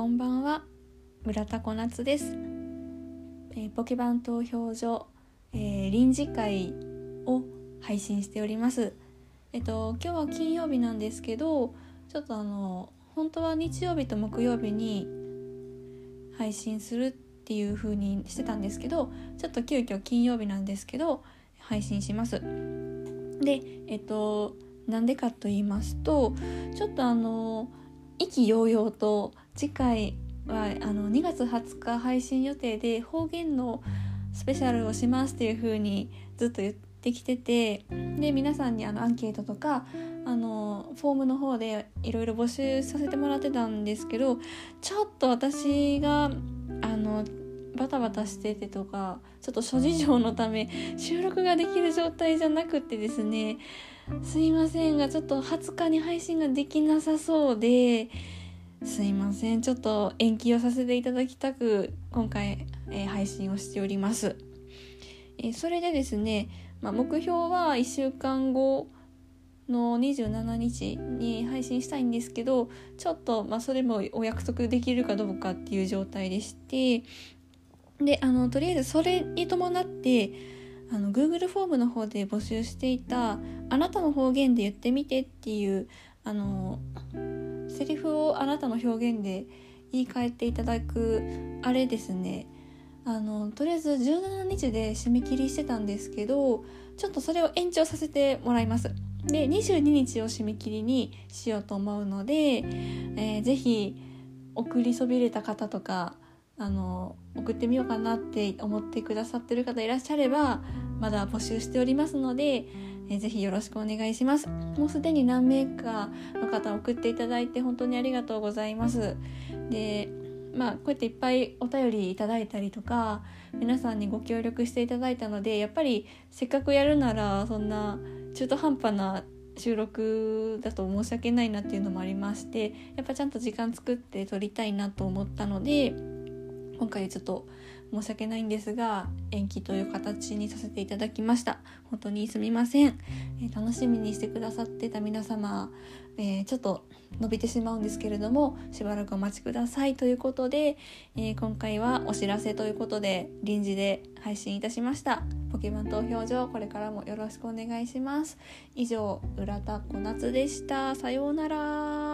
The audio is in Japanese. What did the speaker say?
こんばんは。村田小夏です、えー、ポケバン投票所、えー、臨時会を配信しております。えっと今日は金曜日なんですけどちょっとあの本当は日曜日と木曜日に配信するっていう風にしてたんですけどちょっと急遽金曜日なんですけど配信します。でえっとなんでかと言いますとちょっとあの意気揚々と次回はあの2月20日配信予定で方言のスペシャルをしますっていう風にずっと言ってきててで皆さんにあのアンケートとかあのフォームの方でいろいろ募集させてもらってたんですけどちょっと私があのバタバタしててとかちょっと諸事情のため収録ができる状態じゃなくてですねすいませんがちょっと20日に配信ができなさそうですいません。ちょっと延期をさせていただきたく今回、えー、配信をしております、えー、それでですね、まあ、目標は1週間後の27日に配信したいんですけどちょっと、まあ、それもお約束できるかどうかっていう状態でしてであのとりあえずそれに伴ってあの Google フォームの方で募集していた「あなたの方言で言ってみて」っていうあのセリフをあなたの表現で言い換えていただくあれですね。あのとりあえず17日で締め切りしてたんですけどちょっとそれを延長させてもらいます。で22日を締め切りにしようと思うので、えー、ぜひ送りそびれた方とかあの送ってみようかなって思ってくださってる方いらっしゃればまだ募集しておりますので、えー、ぜひよろしくお願いします。もうすでに何名かの方送っていただいて本当にありがとうございます。でまあこうやっていっぱいお便りいただいたりとか皆さんにご協力していただいたのでやっぱりせっかくやるならそんな中途半端な収録だと申し訳ないなっていうのもありましてやっぱちゃんと時間作って撮りたいなと思ったので今回ちょっと申し訳ないんですが延期という形にさせていただきました。本当にすみません、えー、楽しみにしてくださってた皆様、えー、ちょっと伸びてしまうんですけれどもしばらくお待ちください。ということで、えー、今回はお知らせということで臨時で配信いたしました。ポケモン投票所これからもよろしくお願いします。以上浦田小夏でした。さようなら。